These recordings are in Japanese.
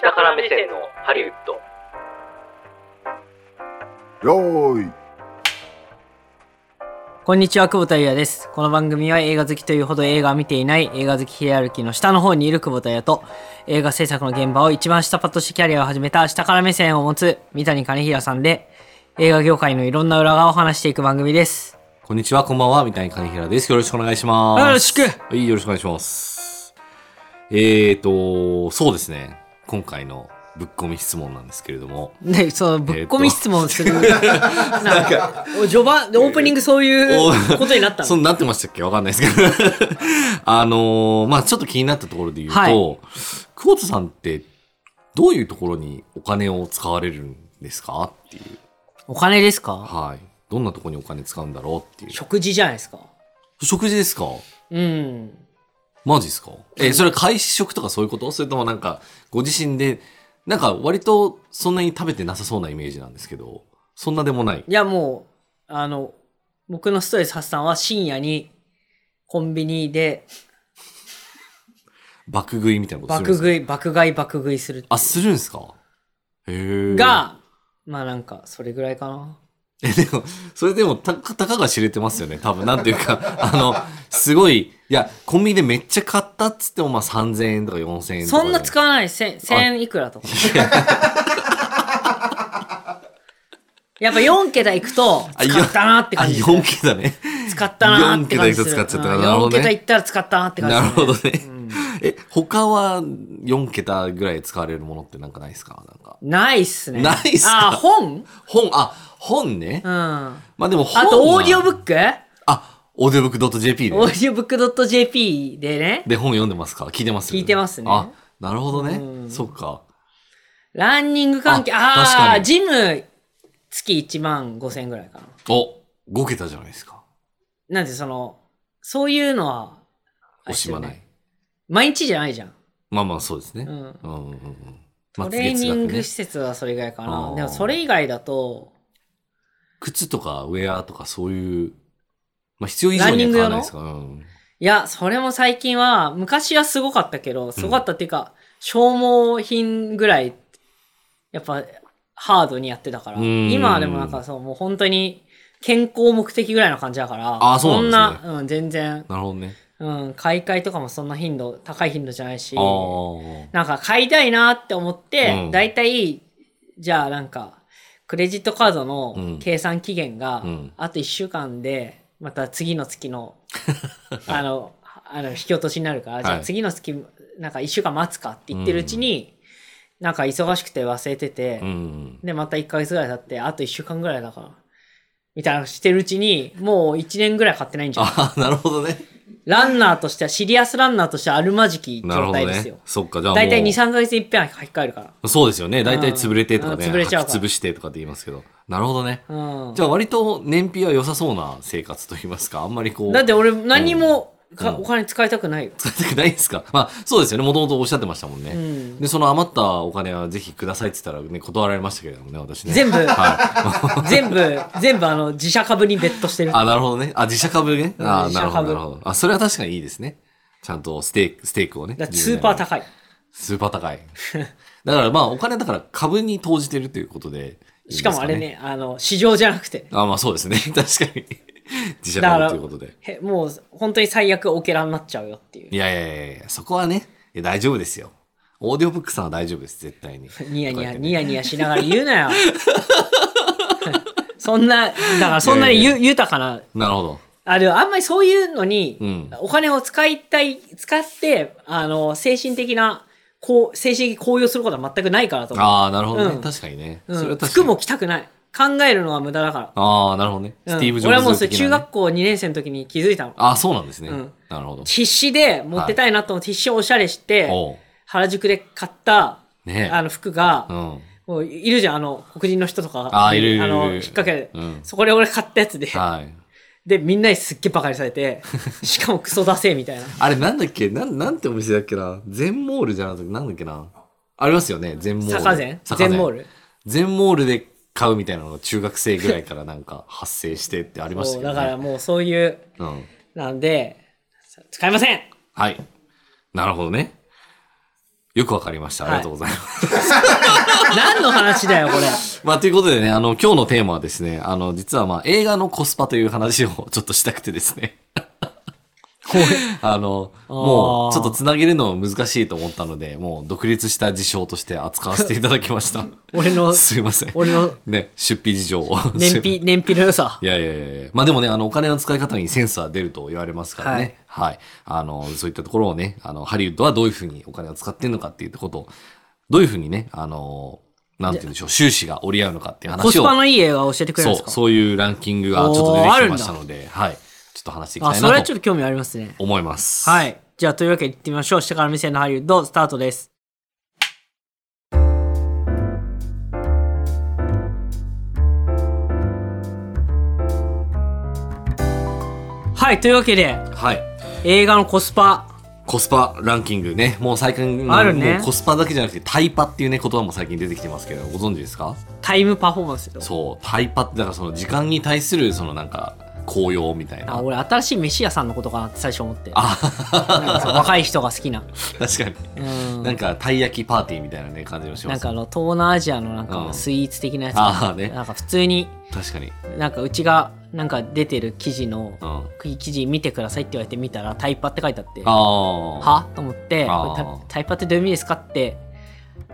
下から目線のハリウッドよーいこんにちは、久保田裕也です。この番組は映画好きというほど映画を見ていない映画好きヒエラルキーの下の方にいる久保田裕也と映画制作の現場を一番下パッとしてキャリアを始めた下から目線を持つ三谷兼平さんで映画業界のいろんな裏側を話していく番組です。こんにちは、こんばんは、三谷兼平です。よろしくお願いします。よろしくはい、よろしくお願いします。えーと、そうですね。今回のぶっ込み質問なんですけれども。で、そのぶっ込み質問する。なんか、序盤、オープニングそういうことになったの？そうなってましたっけ？わかんないですけど。あのーまあちょっと気になったところで言うと、はい久保田さんってどういうところにお金を使われるんですか？っていう。お金ですか？はい。どんなところにお金使うんだろうっていう。食事じゃないですか。食事ですか？うん。マジですか？え、それ会食とかそういうこと？それともなんか、ご自身で、なんか割とそんなに食べてなさそうなイメージなんですけど、そんなでもない？いや、もう、あの、僕のストレス発散は深夜にコンビニで爆食いみたいなことするんですか？爆食い、爆買い、爆食いするあ、するんですか？へえ。、が、まあなんか、それぐらいかな。え、でも、それでもた、たかが知れてますよね。多分、なんていうか、あの、すごい、いや、コンビニでめっちゃ買ったっつっても、まあ3000円とか4000円とかで。そんな使わない千千いくらとか。やっぱ4桁いくと、あ使ったなって感じあ、する。4桁ね。使ったなって感じする。4桁いくと使っちゃったうんなるほどね4桁いったら使ったなって感じなるほどするね。え、他は4桁ぐらい使われるものってなんかないですか？なんか。ないっすね。ないっすか？あ、本？本、あ、本ね。うん。あまあでも本はと、オーディオブック？あ、オーディオブック .jp でオーディオブック .jp でね、で本読んでますか？聞いてます聞いてますねあ、なるほどね。うんそっか。ランニング関係、あ確あジム、月1万5千円ぐらいかな。お、5桁じゃないですか。なんでその、そういうのは、惜しまない。毎日じゃないじゃん。まあまあそうですね。うんトレーニング施設はそれぐらいかな。でもそれ以外だと、靴とかウェアとかそういう、まあ必要以上には買わないですか？うん。いや、それも最近は、昔はすごかったけど、すごかったっていうか、消耗品ぐらい、やっぱ、ハードにやってたから、うん。今はでもなんかそう、もう本当に、健康目的ぐらいの感じだから、あーそんですね。うん、全然、なるほどね。うん、買い替えとかもそんな頻度、高い頻度じゃないし。なんか買いたいなって思って、うん。だいたい、じゃあなんか、クレジットカードうのん。計算期限がうん、あと1週間で、また次の月の、あの、あの引き落としになるから、じゃあはい次の月、なんか1週間待つかって言ってるうちに、なんか忙しくて忘れてて、うん。で、また1ヶ月ぐらい経って、あと1週間ぐらいだから、みたいなのしてるうちに、もう1年ぐらい買ってないんじゃん。ああ、なるほどね。ランナーとしては、シリアスランナーとしてはあるまじき状態ですよね。。そっか、じゃあもう。だいたい2、3ヶ月いっぺんは書き換えるから。そうですよね。大体潰れてとかね。うん潰れちゃう潰してとかって言いますけど。なるほどね。うん。じゃあ割と燃費は良さそうな生活と言いますか。あんまりこう。だって俺何もか、うんお金使いたくないよ。使いたくないですか？まあそうですよね。もともとおっしゃってましたもんね。うん。で、その余ったお金はぜひくださいって言ったらね、断られましたけれどもね、私ね。全部、は 全部、全部あの、自社株にベットしてる。あ、なるほどね。あ、自社株ね？あうんなるほど、なるほど。あ、それは確かにいいですね。ちゃんとステーク、ステークをね。だからスーパー高い。スーパー高い。だからまあお金だから株に投じてるということでしかもあれ。ね、あの、市場じゃなくて。あ、まあそうですね。確かに。自社株ということで。へもう、本当に最悪オケラになっちゃうよっていう。いやいやいやいや、そこはね、いや大丈夫ですよ。オーディオブックさんは大丈夫です、絶対に。ニヤニヤ、ニヤニヤしながら言うなよ。そんな、だからそんなにゆ豊かな、なるほど。あ、でもあんまりそういうのにうん、お金を使いたい、使って、あの、精神的な、こう、精神的高揚することは全くないからと思う。ああ、なるほどね。うん確かにね。うんそれは確かに。服も着たくない。考えるのは無駄だから。ああ、なるほどね。うんスティーブ・ジョブズ、俺はもうそれ中学校2年生の時に気づいたの。ああ、そうなんですね。うんなるほど。必死で持ってたいなと思って必死でおしゃれして、おう原宿で買った、ねあの服が、うん。もういるじゃん、あの、黒人の人とか。あーいるいるいるあの、引っ掛けで、うんそこで俺買ったやつで、はい。で、みんなにすっげえバカにされて、しかもクソ出せみたいな。あれなんだっけ？なん、なんてお店だっけな？全モールじゃなくて、なんだっけな？ありますよね全モール。坂全モール？全モールで買うみたいなのが中学生ぐらいからなんか発生してってありましたそうけど、ね。だからもうそういう、うん。なんで、使いませんはい。なるほどね。よくわかりました。ありがとうございます。何の話だよ、これ。まあ、ということでね、あの、今日のテーマはですね、あの、実はまあ、映画のコスパという話をちょっとしたくてですね。あの、もう、ちょっとつなげるの難しいと思ったので、もう、独立した事象として扱わせていただきました。俺の、すいません。俺のね、出費事情を。燃費、燃費の良さい。やいやいやまあでもね、あの、お金の使い方にセンスは出ると言われますからね。はい。あの、そういったところをね、あの、ハリウッドはどういうふうにお金を使ってんのかっていうことを、どういうふうにね、あの、なんて言うんでしょう、収支が折り合うのかっていう話を。コスパのいい映画を教えてくれるんですか？そう、そういうランキングがちょっと出てきてましたので、はい。ちょっと話していきあ、たいそれはなとちょっと興味ありますね。思います。はい。じゃあ、というわけで行ってみましょう。下から目線のハリウッド、スタートです。はい。というわけで、はい。映画のコスパ。コスパランキングね。もう最近、あるね。もうコスパだけじゃなくて、タイパっていうね、言葉も最近出てきてますけど、ご存知ですか？タイムパフォーマンスよ。そう、タイパって、だからその時間に対する、そのなんか、紅葉みたいなあ。俺新しい飯屋さんのことかなって最初思ってあ、若い人が好きな確かに。うんなんか、たい焼きパーティーみたいなね、感じもします。なんかあの東南アジアのなんかスイーツ的なやつあねなんか普通に確かに。なんかうちがなんか出てる記事のうん。記事見てくださいって言われて見たらタイパって書いてあって。はと思ってタイパってどういう意味ですかって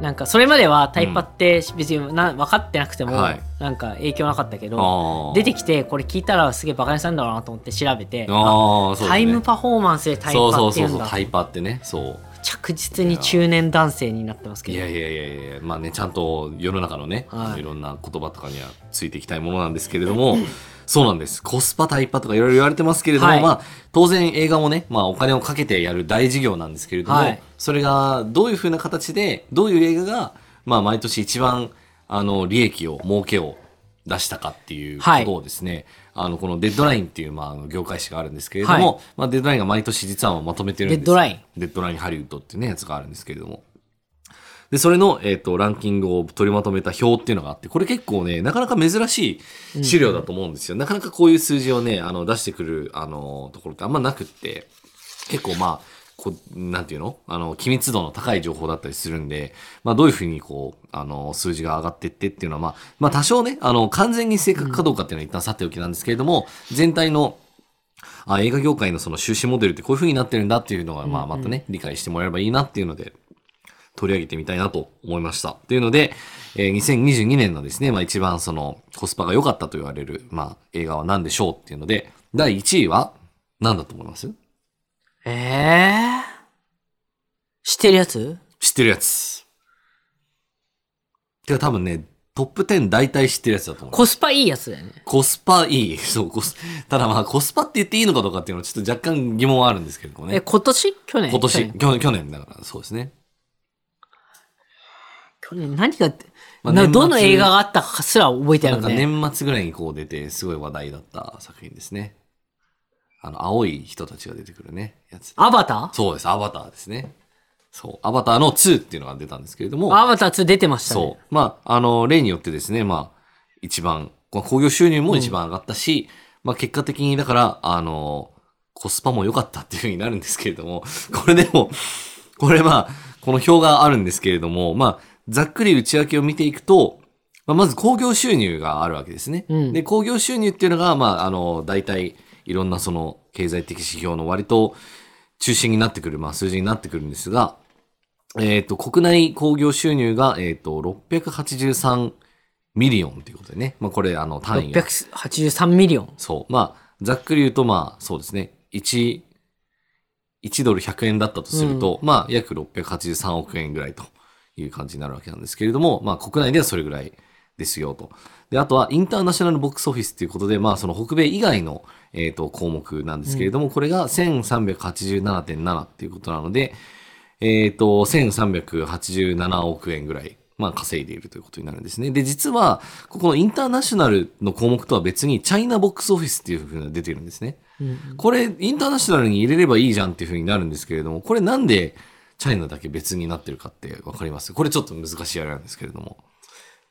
なんかそれまではタイパって別にな分かってなくてもはい。なんか影響なかったけど出てきてこれ聞いたらすげえバカにさんだろうなと思って調べてタイムパフォーマンスでタイパそうそうそう、っていうんだタイパってね、そう。着実に中年男性になってますけど。いやいやいやいや、まあね、ちゃんと世の中のね、はい。い、ろんな言葉とかにはついていきたいものなんですけれども、そうなんです。コスパ、タイパとかいろいろ言われてますけれども、はいまあ、当然映画もね、まあお金をかけてやる大事業なんですけれども、はいそれがどういうふうな形で、どういう映画が、まあ毎年一番、あの、利益を、儲けを出したかっていうことをですね、あの、このデッドラインっていう、まあ業界誌があるんですけれども、はいまあデッドラインが毎年実はまとめてるんです。デッドラインデッドラインハリウッドっていうね、やつがあるんですけれども。で、それの、えっ、と、ランキングを取りまとめた表っていうのがあって、これ結構ね、なかなか珍しい資料だと思うんですよ。なかなかこういう数字をね、あの、出してくる、あの、ところってあんまなくって、結構まあ、こう、なんていうの？あの、機密度の高い情報だったりするんで、まあ、どういうふうにこう、あの、数字が上がっていってっていうのは、まあ、まあ、多少ね、あの、完全に正確かどうかっていうのは一旦さておきなんですけれども、全体の、あ映画業界のその収支モデルってこういう風になってるんだっていうのが、まあまたね、理解してもらえればいいなっていうので、取り上げてみたいなと思いました。というので、えー2022年のですね、まあ一番そのコスパが良かったと言われる、まあ映画は何でしょうっていうので、第1位は何だと思います？ええ知ってるやつ？知ってるやつ。てか多分ね、トップ10大体知ってるやつだと思う。コスパいいやつだよねコスパいい。そう、コス、ただまあコスパって言っていいのかどうかっていうのはちょっと若干疑問はあるんですけれどもね。え今年？去年？今年去年、去年だから、そうですね。去年何が、まあどの映画があったかすら覚えてなないんかね年末ぐらいにこう出て、すごい話題だった作品ですね。あの、青い人たちが出てくるね、やつ。アバタそうです、アバターですね。そう、アバターの2っていうのが出たんですけれども、ーアバター2出てましたねそう。まあ、あの、例によってですね、まあ、一番、興行収入も一番上がったし、まあ、結果的に、だから、あの、コスパも良かったっていうふうになるんですけれども、これでも、これまあ、この表があるんですけれども、まあ、ざっくり内訳を見ていくと、まあ、まず興行収入があるわけですね。うんで、興行収入っていうのが、まあ、あの、大体、いろんなその、経済的指標の割と中心になってくる、まあ、数字になってくるんですが、えっ、と、国内興行収入が、えっ、と、683ミリオンということでね。まあ、これ、あの、単位が。683ミリオンそう。まあ、ざっくり言うと、まあ、そうですね。1、1ドル100円だったとすると、まあ、約683億円ぐらいという感じになるわけなんですけれども、まあ、国内ではそれぐらいですよと。で、あとは、 International Box Office ということで、まあ、その北米以外の、えっ、と、項目なんですけれども、これが1387.7っていうことなので、えっ、と、1387億円ぐらい、まあ、稼いでいるということになるんですね。で、実は、ここのインターナショナルの項目とは別に、チャイナボックスオフィスっていうふうに出てるんですね。これ、インターナショナルに入れればいいじゃんっていうふうになるんですけれども、これなんで、チャイナだけ別になってるかってわかります？これちょっと難しいあれなんですけれども。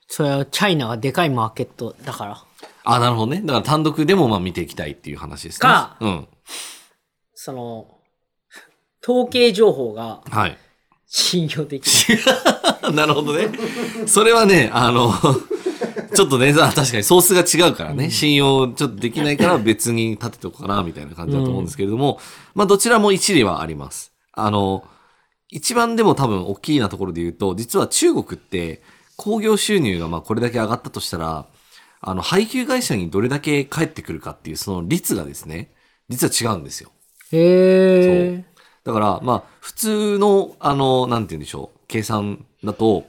それはチャイナがでかいマーケットだからあ、なるほどね。だから単独でもまあ見ていきたいっていう話ですね。かうん。その統計情報がはい。信用でき なるほどね。それはね、あの、ちょっとね、あ 確かにソースが違うからね、信用ちょっとできないから別に立てておくかな、みたいな感じだと思うんですけれども、まあどちらも一理はあります。あの、一番でも多分大きいなところで言うと、実は中国って工業収入がまあこれだけ上がったとしたら、あの、配給会社にどれだけ返ってくるかっていうその率がですね、実は違うんですよ。へえ。だから、まあ、普通の、あの、なんて言うんでしょう、計算だと、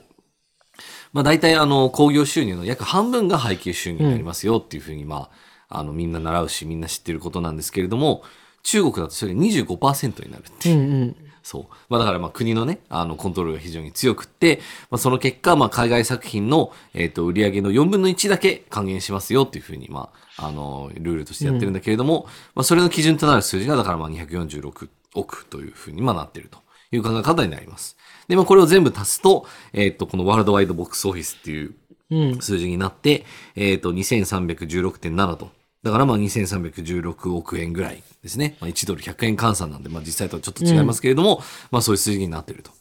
まあ、大体、あの、工業収入の約半分が配給収入になりますよっていうふうに、まあ、あの、みんな習うし、みんな知ってることなんですけれども、中国だとそれが25%になるっていうう。んうん。そう。まあだからまあ国のね、あのコントロールが非常に強くって、まあその結果、まあ海外作品の、えっ、と、売り上げの4分の1だけ還元しますよっていうふうに、まあ、あの、ルールとしてやってるんだけれども、まあそれの基準となる数字が、だからまあ246億というふうにまあなってるという考え方になります。で、まあこれを全部足すと、えっ、と、このワールドワイドボックスオフィスっていううん。数字になって、えっ、と、2316.7と。だからまあ2316億円ぐらいですね。まあ、1ドル100円換算なんで、まあ実際とはちょっと違いますけれども、まあそういう数字になっていると。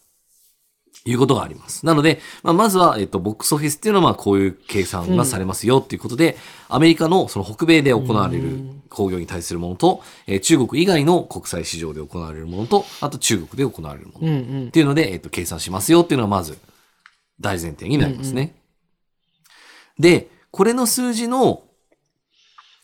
いうことがあります。なので、まあ、まずは、えっと、ボックスオフィスっていうのは、まあ、こういう計算がされますよっていうことで、アメリカのその北米で行われる工業に対するものと、えー中国以外の国際市場で行われるものと、あと中国で行われるもの。うんうん。っていうので、えっと、計算しますよっていうのがまず大前提になりますね。で、これの数字の、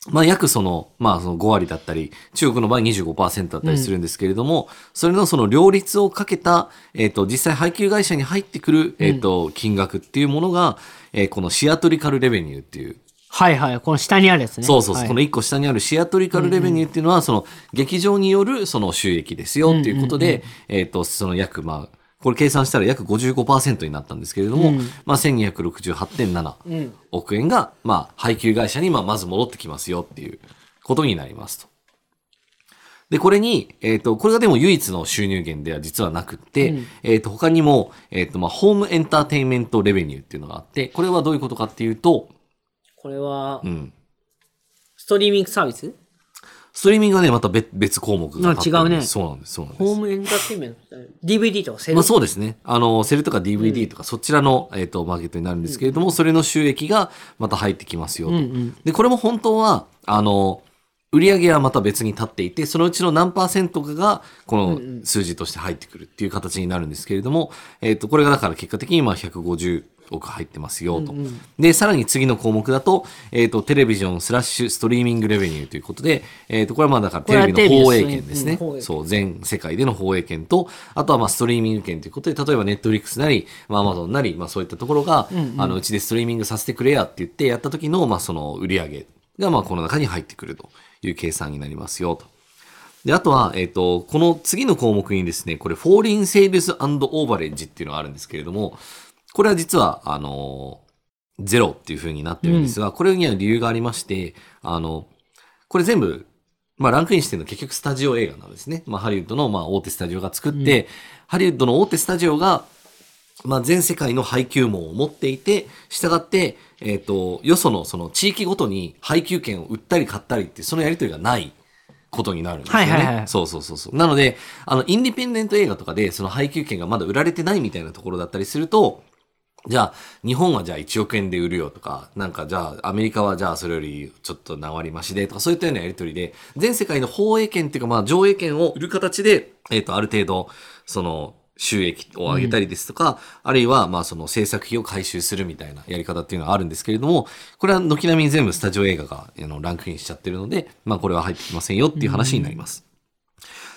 まあ、約その、まあ、その5割だったり、中国の場合25%だったりするんですけれども、それのその両立をかけた、えっ、と、実際配給会社に入ってくる、えっ、と、金額っていうものが、えーこのシアトリカルレベニューっていう、はいはい。この下にあるやつね。そうそうそう、はい。この1個下にあるシアトリカルレベニューっていうのは、その劇場によるその収益ですよっていうことで、えっ、と、その約、まあ、これ計算したら約55%になったんですけれども、まあ、1268.7うん。億円が、まあ、配給会社に、まあ、まず戻ってきますよっていうことになりますと。で、これに、えっ、と、これがでも唯一の収入源では実はなくって、えっ、と、他にも、えっ、と、まあ、ホームエンターテインメントレベニューっていうのがあって、これはどういうことかっていうと、これはう、ん。ストリーミングサービスストリーミングはね、また別別項目があ違うねそうなんです、そうなんです。ホームエンターテインメント ?DVD とかセルまあそうですね。あの、セルとか DVD とか、そちらの、えっ、と、マーケットになるんですけれども、それの収益がまた入ってきますよと。うんうん。で、これも本当は、あの、売り上げはまた別に立っていて、そのうちの何パーセントかが、この数字として入ってくるっていう形になるんですけれども、えっ、と、これがだから結果的にまあ150億入ってますよと。で、さらに次の項目だと、えっ、と、テレビジョンスラッシュストリーミングレベニューということで、えっ、と、これはまあだからテレビの放映権ですねこれはテレビの。そう、全世界での放映権と、あとはまあストリーミング権ということで、例えばネットフリックスなり、まあアマゾンなり、まあそういったところが、あの、うちでストリーミングさせてくれやって言ってやった時の、まあその売り上げが、まあこの中に入ってくるという計算になりますよと。で、あとは、えっ、と、この次の項目にですね、これ、 Foreign Sales Overage っていうのがあるんですけれども、これは実は、あの、ゼロっていう風になってるんですが、これには理由がありまして、あの、これ全部、まあ、ランクインしてるのは結局スタジオ映画なんですね。まあ、ハリウッドの、まあ、大手スタジオが作って、ハリウッドの大手スタジオが、まあ、全世界の配給網を持っていて、従って、えっ、と、よそのその地域ごとに配給権を売ったり買ったりって、そのやり取りがないことになるんですよね。はいはいはいそうそうそうそう。なので、あの、インディペンデント映画とかで、その配給権がまだ売られてないみたいなところだったりすると、じゃあ、日本はじゃあ1億円で売るよとか、なんかじゃあ、アメリカはじゃあそれよりちょっと何割増しでとか、そういったようなやり取りで、全世界の放映権っていうか、まあ、上映権を売る形で、えっ、と、ある程度、その、収益を上げたりですとか、あるいは、まあ、その制作費を回収するみたいなやり方っていうのがあるんですけれども、これは軒並み全部スタジオ映画があのランクインしちゃってるので、まあ、これは入ってきませんよっていう話になります。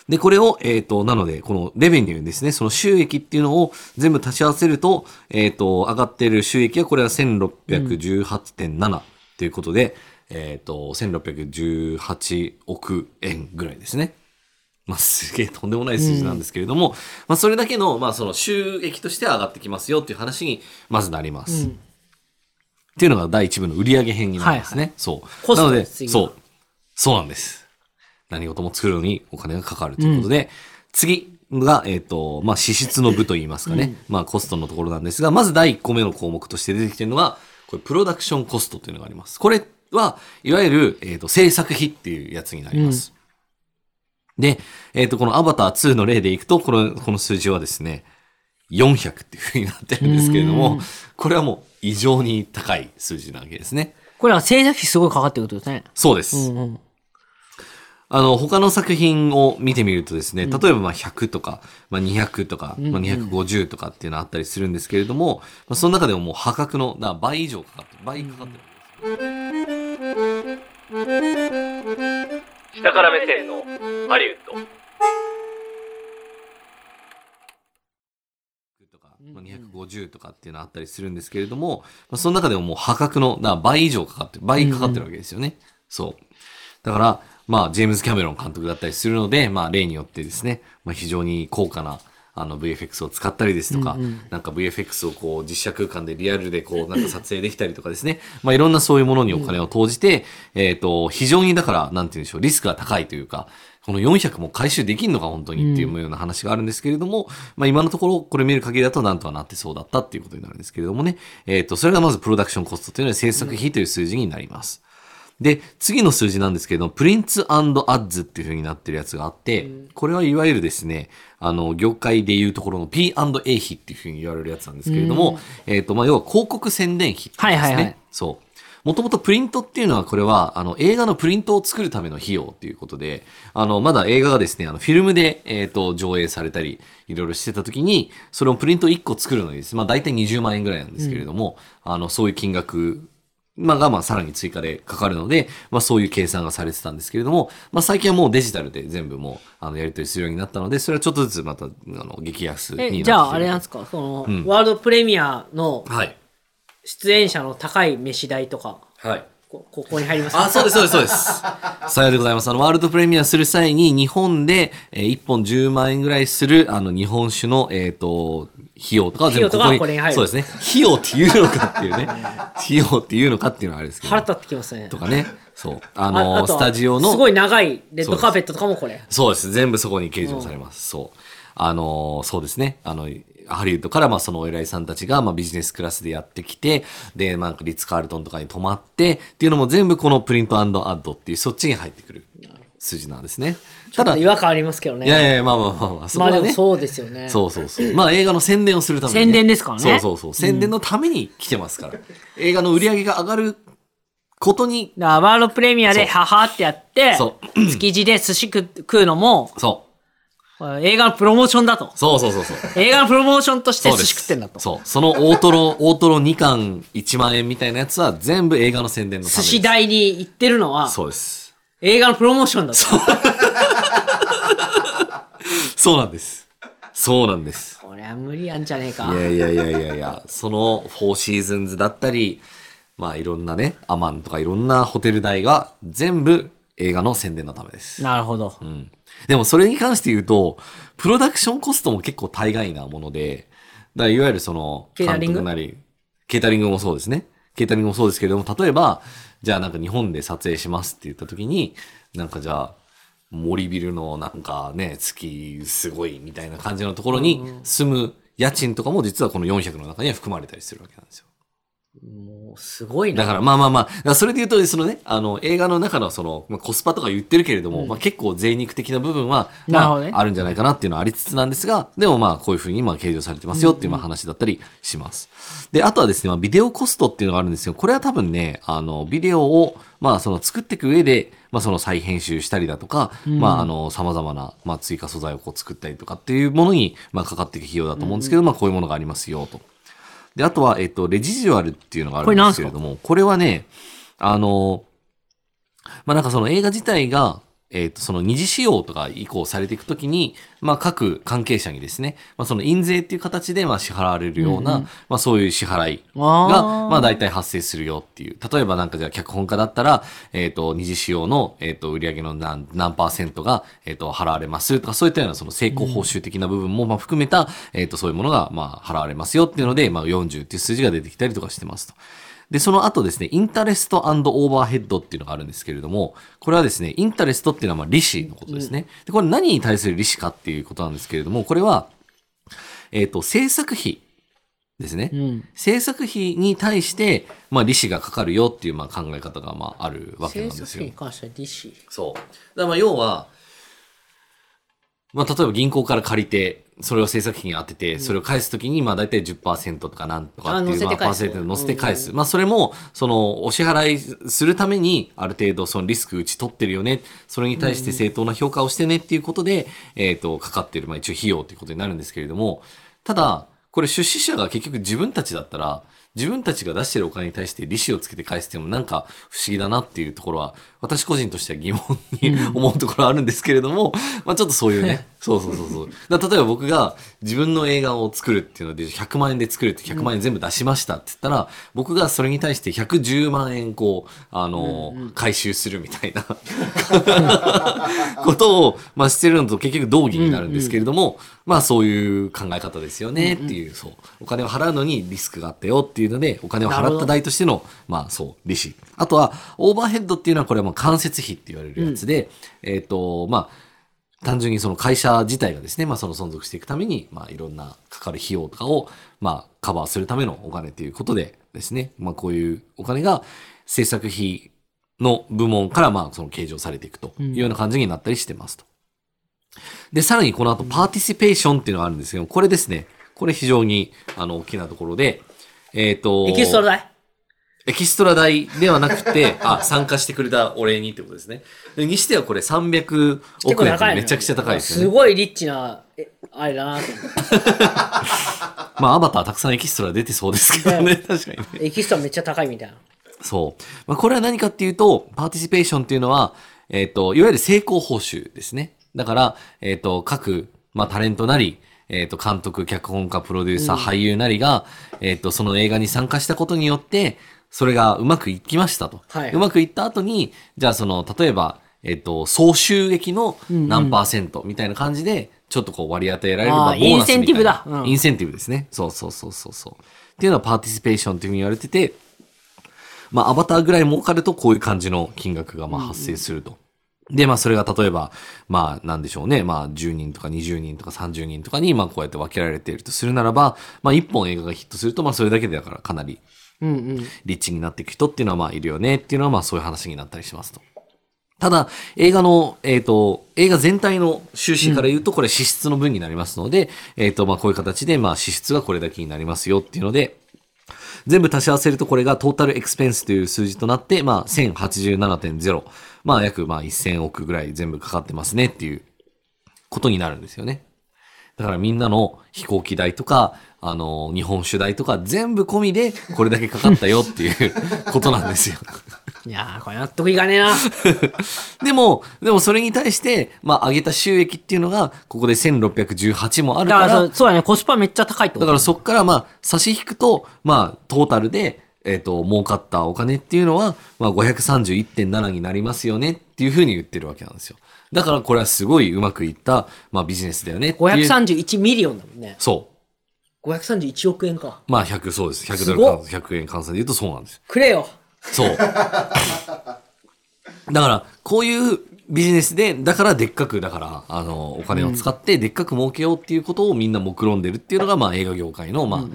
で、これを、えっ、と、なので、このレベニューですね、その収益っていうのを全部足し合わせると、えっ、と、上がっている収益は、これは1618.7ということで、えっ、と、1618億円ぐらいですね。まあ、すげえとんでもない数字なんですけれども、まあ、それだけの、まあ、その収益として上がってきますよっていう話に、まずなります。っていうのが第一部の売上編になりますね。はいそう。コストなので、そう。そうなんです。何事も作るのにお金がかかるということで、次が、えっ、と、まあ、支出の部といいますかね。まあ、コストのところなんですが、まず第1個目の項目として出てきてるのが、これ、プロダクションコストというのがあります。これは、いわゆる、えっ、と、制作費っていうやつになります。で、えっ、と、このアバター2の例でいくと、この、この数字はですね、400っていうふうになってるんですけれども、これはもう異常に高い数字なわけですね。これは制作費すごいかかってることですね。そうです。うんうん。あの、他の作品を見てみるとですね、例えばまあ100とか、まあ、200とか、まあ、250とかっていうのあったりするんですけれども、まあ、その中でももう破格の、倍以上かかってる。倍かかってる。下から目線のハリウッドとか、まあ、250とかっていうのあったりするんですけれども、まあ、その中でももう破格の、倍以上かかってる。倍かかってるわけですよね。そう。だから、まあ、ジェームズ・キャメロン監督だったりするので、まあ、例によってですね、まあ、非常に高価な、あの VFX を使ったりですとか、なんか VFX をこう実写空間でリアルでこうなんか撮影できたりとかですね、まあいろんなそういうものにお金を投じて、えっ、と、非常にだから、なんて言うんでしょう、リスクが高いというか、この400も回収できんのか本当にっていうような話があるんですけれども、まあ今のところこれ見る限りだとなんとかなってそうだったっていうことになるんですけれどもね、えっ、と、それがまずプロダクションコストというのは制作費という数字になります。で、次の数字なんですけど、プリンツアッズっていう風になってるやつがあって、これはいわゆるですね、あの、業界でいうところの P&A 費っていう風に言われるやつなんですけれども、えっ、と、まあ、要は広告宣伝費ですね。はいはいはいそう。もともとプリントっていうのは、これは、あの、映画のプリントを作るための費用っていうことで、あの、まだ映画がですね、あの、フィルムで、えっ、と、上映されたり、いろいろしてた時に、それをプリント1個作るのにです、まあ、大体20万円ぐらいなんですけれども、あの、そういう金額まあ、が、まあ、さらに追加でかかるので、まあ、そういう計算がされてたんですけれども、まあ、最近はもうデジタルで全部もう、あの、やり取りするようになったので、それはちょっとずつまた、あの、激安になってじゃああれなんですか？その、んワールドプレミアのはい。出演者の高い飯代とか、はい。こここに入りますあ、そうです、そうです、そうです。さようでございます。あの、ワールドプレミアする際に、日本で、えー、1本10万円ぐらいする、あの、日本酒の、えっ、と、費用とかは全部ここに、これに入るそうですね。費用っていうのかっていうね。費用っていうのかっていうのはあれですけど。腹立ってきますね。とかね。そう。ああの、あとはスタジオの。すごい長いレッドカーペットとかもこれ。そうです。全部そこに計上されます。そう。あのーそうですね。あの、ハリウッドから、まあ、そのお偉いさんたちが、まあ、ビジネスクラスでやってきて、で、まあ、リッツ・カールトンとかに泊まって、っていうのも全部このプリントアッドっていう、そっちに入ってくる数字なんですね。ただ、い違和感ありますけどね。やいやいや、まあまあまあまあ、そこはね。まあでもそうですよね。そうそうそう。まあ映画の宣伝をするために、宣伝ですからねそうそうそう。宣伝のために来てますから。映画の売り上げが上がることに、ワールドプレミアでそうハハってやって、そ築地で寿司食食うのも、そう。映画のプロモーションだと。そうそうそうそう。映画のプロモーションとして寿司食ってんだと。そう。その大トロ、大トロ2貫1万円みたいなやつは全部映画の宣伝のため寿。司代に行ってるのは、そうです。映画のプロモーションだと。そうなんです。そうなんです。これは無理やんじゃねえかい。やいやいやいやいや、そのフォーシーズンズだったり、まあいろんなね、アマンとかいろんなホテル代が全部映画の宣伝のためです。なるほど。うん。でもそれに関して言うと、プロダクションコストも結構大概なもので、だいわゆるその、ケータリング？監督なり、ケータリングもそうですね。ケータリングもそうですけれども、例えば、じゃあなんか日本で撮影しますって言った時に、なんかじゃあ、森ビルのなんかね、月すごいみたいな感じのところに住む家賃とかも実はこの400の中には含まれたりするわけなんですよ。もう、すごいな。だからまあまあまあ、それで言うと、そのね、あの、映画の中のその、まあ、コスパとか言ってるけれども、まあ結構贅肉的な部分は、まあ、ねあるんじゃないかなっていうのはありつつなんですが、でもまあこういうふうにまあ計上されてますよっていうまあ話だったりします。で、あとはですね、まあビデオコストっていうのがあるんですよ。これは多分ね、あの、ビデオを、まあその作っていく上で、まあその再編集したりだとか、まああの、様々な、まあ追加素材をこう作ったりとかっていうものに、まあかかっていく費用だと思うんですけど、まあこういうものがありますよと。で、あとは、えっと、レジュアルっていうのがあるんですけれども、これはね、あの、まあなんかその映画自体が、えっ、と、その二次使用とか移行されていくときに、まあ各関係者にですね、まあその印税っていう形でまあ支払われるような、まあそういう支払いが、あーまあ大体発生するよっていう。例えばなんかじゃあ脚本家だったら、えっ、と、二次使用の、えっ、と、売上の何、何パーセントが、えっ、と、払われますとか、そういったようなその成功報酬的な部分も、まあ含めた、えっ、と、そういうものが、まあ払われますよっていうので、まあ40っていう数字が出てきたりとかしてますと。で、その後ですね、 Interest Overhead っていうのがあるんですけれども、これはですね、 Interest っていうのはまあ利子のことですね。で、これ何に対する利子かっていうことなんですけれども、これは、えっ、と、制作費ですね。うん。制作費に対して、まあ利子がかかるよっていうまあ考え方がまああるわけなんですよ制作費に。関しては利子。そう。だからまあ要は、まあ、例えば銀行から借りて、それを制作費に当てて、それを返すときに、まあ、大体10%とかなんとかっていう、まあ、パーセントで乗せて返す。まあ、それも、その、お支払いするために、ある程度、そのリスクうち取ってるよね。それに対して正当な評価をしてねっていうことで、えっ、と、かかってる、まあ、一応費用ということになるんですけれども、ただ、これ出資者が結局自分たちだったら、自分たちが出してるお金に対して利子をつけて返すっていうのもなんか不思議だなっていうところは、私個人としては疑問に思うところはあるんですけれども、まあちょっとそういうね、そうそうそうそう。だ例えば僕が自分の映画を作るっていうので、100万円で作るって100万円全部出しましたって言ったら、僕がそれに対して110万円こう、あの、回収するみたいな ことを、まあしてるのと結局同義になるんですけれども、まあそういう考え方ですよねっていう、そう。お金を払うのにリスクがあったよっていうので、お金を払った代としての、まあそう、利子。あとは、オーバーヘッドっていうのはこれは間接費って言われるやつで、えっ、と、まあ、単純にその会社自体がですね、まあその存続していくために、まあいろんなかかる費用とかを、まあカバーするためのお金ということでですね、まあこういうお金が制作費の部門からまあその計上されていくというような感じになったりしてますと。で、さらにこの後 Participation っていうのがあるんですけど、これですね、これ非常にあの大きなところで、えっ、と、エキストラ代エキストラ代ではなくて、あ、参加してくれたお礼にってことですね。でにしてはこれ300億円ってめちゃくちゃ高いですよね。すごいリッチな、えあれだなと思って。まあ、アバターたくさんエキストラ出てそうですけどね、確かにね。エキストラめっちゃ高いみたいな。そう。まあ、これは何かっていうと、 Participation っていうのは、えっ、と、いわゆる成功報酬ですね。だから、えっ、と、各、まあ、タレントなり、えっ、と、監督、脚本家、プロデューサー、俳優なりが、えっ、と、その映画に参加したことによって、それがうまくいきましたと。はいうまくいった後に、じゃあその、例えば、えっ、と、総収益の何パーセントみたいな感じで、ちょっとこう割り当てられる、あーまあボーナスみたいなインセンティブだうんインセンティブですね。そうそうそうそうそう。っていうのは Participation というふうに言われてて、まあ、アバターぐらい儲かるとこういう感じの金額がまあ発生すると。で、まあ、それが例えば、まあ、なんでしょうね。まあ、10人とか20人とか30人とかに、まあ、こうやって分けられているとするならば、まあ、1本映画がヒットすると、まあ、それだけでだからかなりうんうん。リッチになっていく人っていうのは、まあ、いるよねっていうのは、まあ、そういう話になったりしますと。ただ、映画の、えっ、と、映画全体の収支から言うと、これ支出の分になりますので、えっ、と、まあ、こういう形で、まあ、支出がこれだけになりますよっていうので、全部足し合わせるとこれがトータルエクスペンスという数字となって、まあ、1087.0。まあ、約まあ1000億ぐらい全部かかってますねっていうことになるんですよね。だからみんなの飛行機代とか、あの、日本酒代とか全部込みでこれだけかかったよっていうことなんですよ。いやー、これ納得いかねえな。でも、でもそれに対して、まあ上げた収益っていうのが、ここで1618もあるか、だかららそうそうだね、コスパめっちゃ高いってことだからそっからまあ差し引くと、まあトータルで、えっ、と、儲かったお金っていうのは、まあ531.7になりますよねっていうふうに言ってるわけなんですよ。だからこれはすごいうまくいった、まあビジネスだよねっていう。531ミリオンだもんね。そう。531億円か。まあ100、そうです。100ドル換100円換算で言うとそうなんですよ。くれよ。そう。だから、こういうビジネスで、だからでっかく、だから、あの、お金を使ってでっかく儲けようっていうことをみんな目論んでるっていうのが、まあ映画業界の、まあ、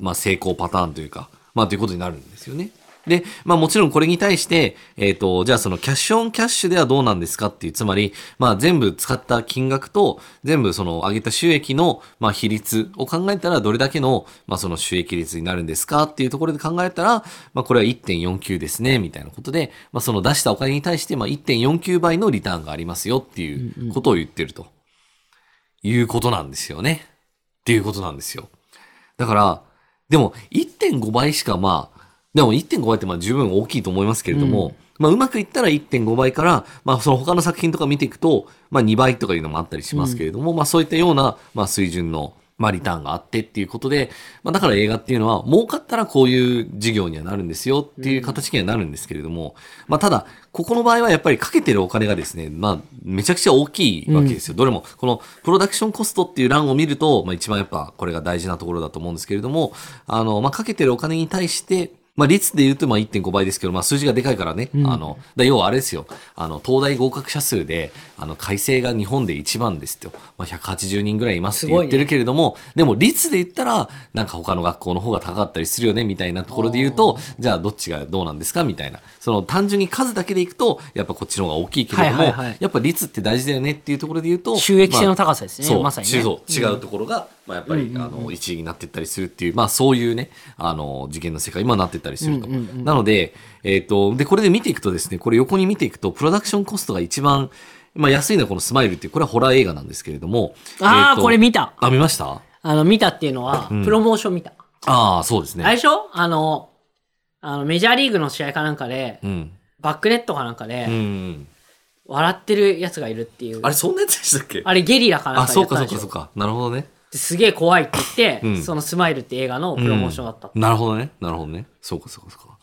まあ成功パターンというか、まあということになるんですよね。で、まあもちろんこれに対して、えっ、と、じゃあそのキャッシュオンキャッシュではどうなんですかっていう、つまり、まあ全部使った金額と、全部その上げた収益の、まあ比率を考えたらどれだけの、まあその収益率になるんですかっていうところで考えたら、まあこれは1.49ですね、みたいなことで、まあその出したお金に対して、まあ1.49倍のリターンがありますよっていうことを言ってると。いうことなんですよね。っていうことなんですよ。だから、でも1.5倍しかまあ、でも1.5倍ってまあ十分大きいと思いますけれども、まあうまくいったら1.5倍から、まあその他の作品とか見ていくと、まあ2倍とかいうのもあったりしますけれども、まあそういったような、まあ水準の、まあリターンがあってっていうことで、まあだから映画っていうのは儲かったらこういう事業にはなるんですよっていう形にはなるんですけれども、まあただ、ここの場合はやっぱりかけてるお金がですね、まあめちゃくちゃ大きいわけですよ。どれも、このプロダクションコストっていう欄を見ると、まあ一番やっぱこれが大事なところだと思うんですけれども、あの、まあかけてるお金に対して、まあ、率で言うとまあ1.5倍ですけど、まあ、数字がでかいからね、あの、だ要はあれですよ、あの、東大合格者数で、あの、改正が日本で一番ですよ。まあ、180人ぐらいいますって言ってるけれども、でも率で言ったら、なんか他の学校の方が高かったりするよね、みたいなところで言うと、じゃあどっちがどうなんですか？みたいな。その単純に数だけでいくと、やっぱこっちの方が大きいけれども、はいはいはい。やっぱ率って大事だよねっていうところで言うと、収益性の高さですねそう。まさにね。そう違うところが、まあ、やっぱり、あの一位になっていったりするっていう、まあ、そういうねあの受験の世界今なっていったりすると、なので,、えー、とでこれで見ていくとですねこれ横に見ていくとプロダクションコストが一番、まあ、安いのはこの「スマイルっていうこれはホラー映画なんですけれどもあーえとこれ見た。あ見ました？あの、見たっていうのは、プロモーション見た。ああそうですね。あれでしょ？あの、あの、メジャーリーグの試合かなんかで、うん。バックネットかなんかうで、ん笑ってるやつがいるっていう。あれそんなやつでしたっけ？あれゲリラかなんあかでそうかそうかそうか。なるほどね。ですげえ怖いって言って、うんそのスマイルって映画のプロモーションだった。なるほどねなるほどねそうかそうかそうか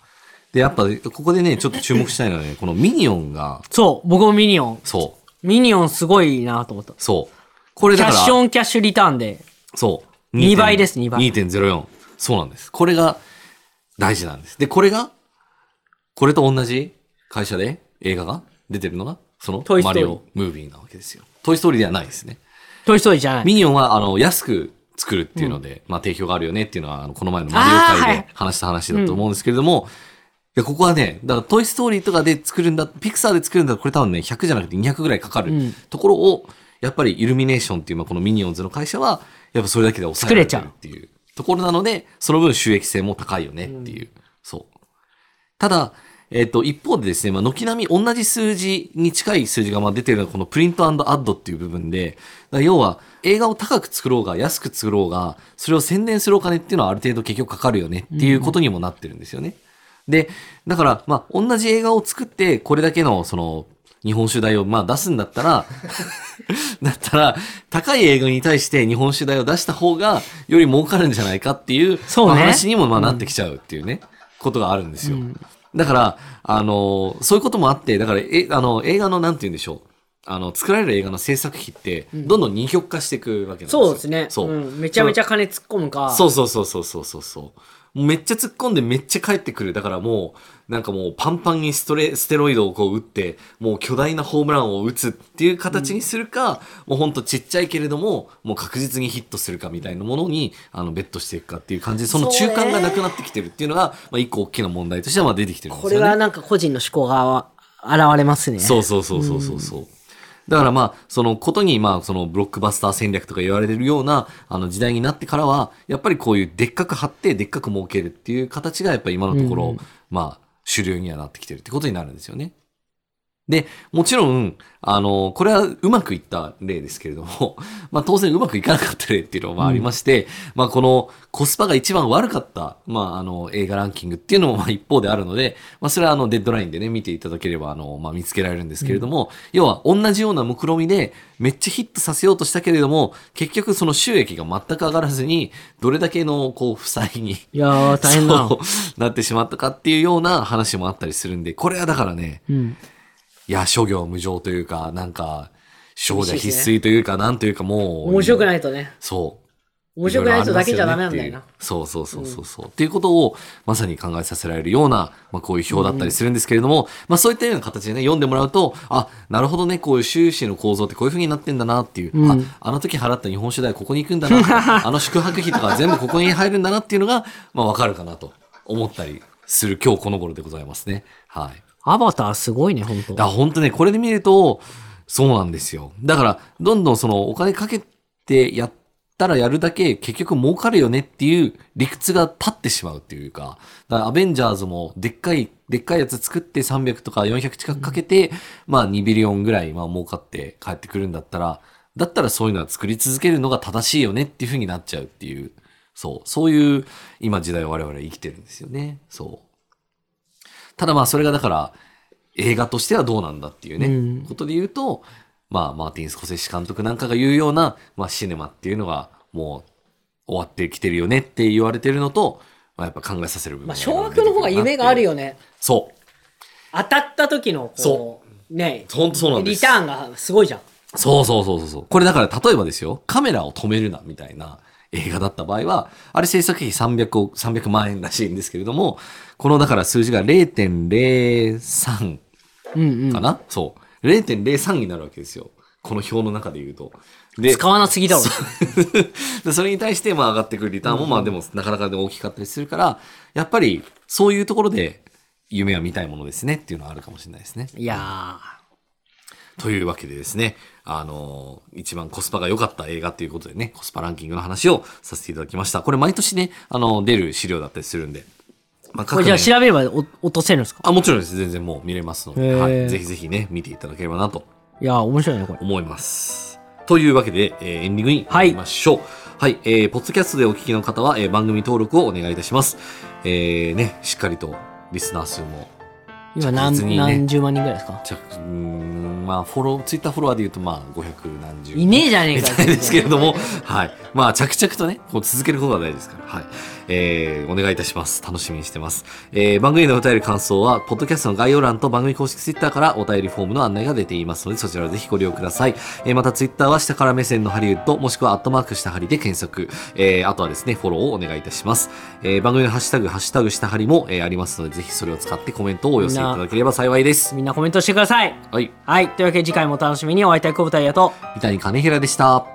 でやっぱここでねちょっと注目したいのはね このミニオンがそう、僕もミニオン。そうミニオンすごいなと思った。そうこれだからキャッシュオンキャッシュリターンで、そう。2倍です2倍2.04。そうなんです。これが大事なんです。で、これが、これと同じ会社で映画が出てるのが、そのトイストーリーマリオムービーなわけですよ。トイストーリーではないですね。トイストーリーじゃない。ミニオンは、あの、安く作るっていうので、まあ、定評があるよねっていうのは、あの、この前のマリオ会で話した話だと思うんですけれども、いや、ここはね、だから、トイストーリーとかで作るんだ、ピクサーで作るんだと、これ多分ね、100じゃなくて200ぐらいかかるうんところを、やっぱりイルミネーションっていう、まあ、このミニオンズの会社は、やっぱそれだけで抑えられてるっていうところなので、その分収益性も高いよねっていう。そう。ただ、えっ、と、一方でですね、まあ、軒並み同じ数字に近い数字がまあ出てるのはこの print ad っていう部分で、要は映画を高く作ろうが安く作ろうが、それを宣伝するお金っていうのはある程度結局かかるよねっていうことにもなってるんですよね。で、だから、まあ、同じ映画を作って、これだけの、その、日本酒代を、まあ、出すんだったら、だったら、高い映画に対して日本酒代を出した方が、より儲かるんじゃないかっていう、そうねまあ話にもまあなってきちゃうっていうね、ことがあるんですよ。だから、あの、そういうこともあって、だから、え、あの、映画の、なんて言うんでしょう。あの、作られる映画の制作費って、どんどん二極化していくわけなんですよ。そうですね。そう。んめちゃめちゃ金突っ込むか。そうそうそうそうそうそうそうめっちゃ突っ込んでめっちゃ帰ってくる。だからもう、なんかもうパンパンにストレ、ステロイドをこう打って、もう巨大なホームランを打つっていう形にするか、もうほんとちっちゃいけれども、もう確実にヒットするかみたいなものに、あの、ベットしていくかっていう感じで、その中間がなくなってきてるっていうのが、まあ一個大きな問題としてはまあ出てきてるんですよね。これがなんか個人の思考が現れますね。そうそうそうそうそうそう。だからまあ、そのことに、まあ、そのブロックバスター戦略とか言われてるような、あの時代になってからは、やっぱりこういうでっかく張って、でっかく儲けるっていう形が、やっぱり今のところ、まあ、主流にはなってきてるってことになるんですよね。で、もちろん、あの、これはうまくいった例ですけれども、まあ当然うまくいかなかった例っていうのもありまして、まあこのコスパが一番悪かった、まああの映画ランキングっていうのもまあ一方であるので、まあそれはあのデッドラインでね、見ていただければあの、まあ見つけられるんですけれども、要は同じような目論みでめっちゃヒットさせようとしたけれども、結局その収益が全く上がらずに、どれだけのこう負債にいやー、大変だな。なってしまったかっていうような話もあったりするんで、これはだからね、うん。いや、諸行無常というか、なんか、少女必須というか、なんというかもう。面白くい。ないとね。そう。面白くないとだけじゃダメなんだよないろいろありますよねっていう。そうそうそうそうそう。っていうことを、まさに考えさせられるような、まあこういう表だったりするんですけれども、まあそういったような形でね、読んでもらうと、あ、なるほどね、こういう収支の構造ってこういう風になってんだなっていう、うんあ、あの時払った日本酒代ここに行くんだな あの宿泊費とか全部ここに入るんだなっていうのが、まあわかるかなと思ったりする今日この頃でございますね。はい。アバターすごいね、本当だ本当ね、これで見ると、そうなんですよ。だから、どんどんそのお金かけてやったらやるだけ結局儲かるよねっていう理屈が立ってしまうっていうか、だからアベンジャーズもでっかい、でっかいやつ作って300とか400近くかけて、まあ2ビリオンぐらいまあ儲かって帰ってくるんだったら、だったらそういうのは作り続けるのが正しいよねっていう風になっちゃうっていう、そう、そういう今時代を我々は生きてるんですよね。そう。ただまあそれがだから映画としてはどうなんだっていうね、うんことで言うと、まあマーティン・スコセッシ監督なんかが言うような、まあシネマっていうのがもう終わってきてるよねって言われてるのと、まあやっぱ考えさせる部分まあ、小学の方が夢があるよ。よね。そう。当たった時の、こ、そうね、本当そうなんです。リターンがすごいじゃん。そうそうそうそうそう。これだから例えばですよ、カメラを止めるなみたいな映画だった場合は、あれ制作費300億、300万円らしいんですけれども、このだから数字が0.03うんうん。かな、そう。0.03になるわけですよ。この表の中で言うと。で、使わなすぎだろ。でそれに対してまあ上がってくるリターンもまあでもなかなかで大きかったりするから、やっぱりそういうところで夢は見たいものですねっていうのはあるかもしれないですね。いやというわけでですね、あのー一番コスパが良かった映画ということでね、コスパランキングの話をさせていただきました。これ毎年ね、あの出る資料だったりするんで。まあ、ー。これじゃあ調べればお落とせるんですか？あ、もちろんです。全然もう見れますので、はい、ぜひぜひね、見ていただければなといやー、面白いね、これ。思います。というわけで、えーエンディングに参りましょう。はい、えー、ポッドキャストでお聞きの方は、えー番組登録をお願いいたします。えー、ね、しっかりとリスナー数も、今何、何十万人ぐらいですか？じゃうーん、まあ、フォロー、ツイッターフォロワーで言うと、まあ、500何十。いねえじゃねえかみたいですけれども、はい。まあ、着々とね、こう続けることが大事ですから、はい。えー、お願いいたします。楽しみにしてます。えー、番組のお便り感想は、ポッドキャストの概要欄と番組公式ツイッターからお便りフォームの案内が出ていますので、そちらをぜひご利用ください。えー、またツイッターは下から目線のハリウッド、もしくはアットマークしたハリで検索。えー、あとはですね、フォローをお願いいたします。えー、番組のハッシュタグ、ハッシュタグしたハリも、えー、ありますので、ぜひそれを使ってコメントをお寄せいただければ幸いです。みんなコメントしてください。はい。はい。というわけで次回もお楽しみにお会いいたい久保田彩と。三谷金平でした。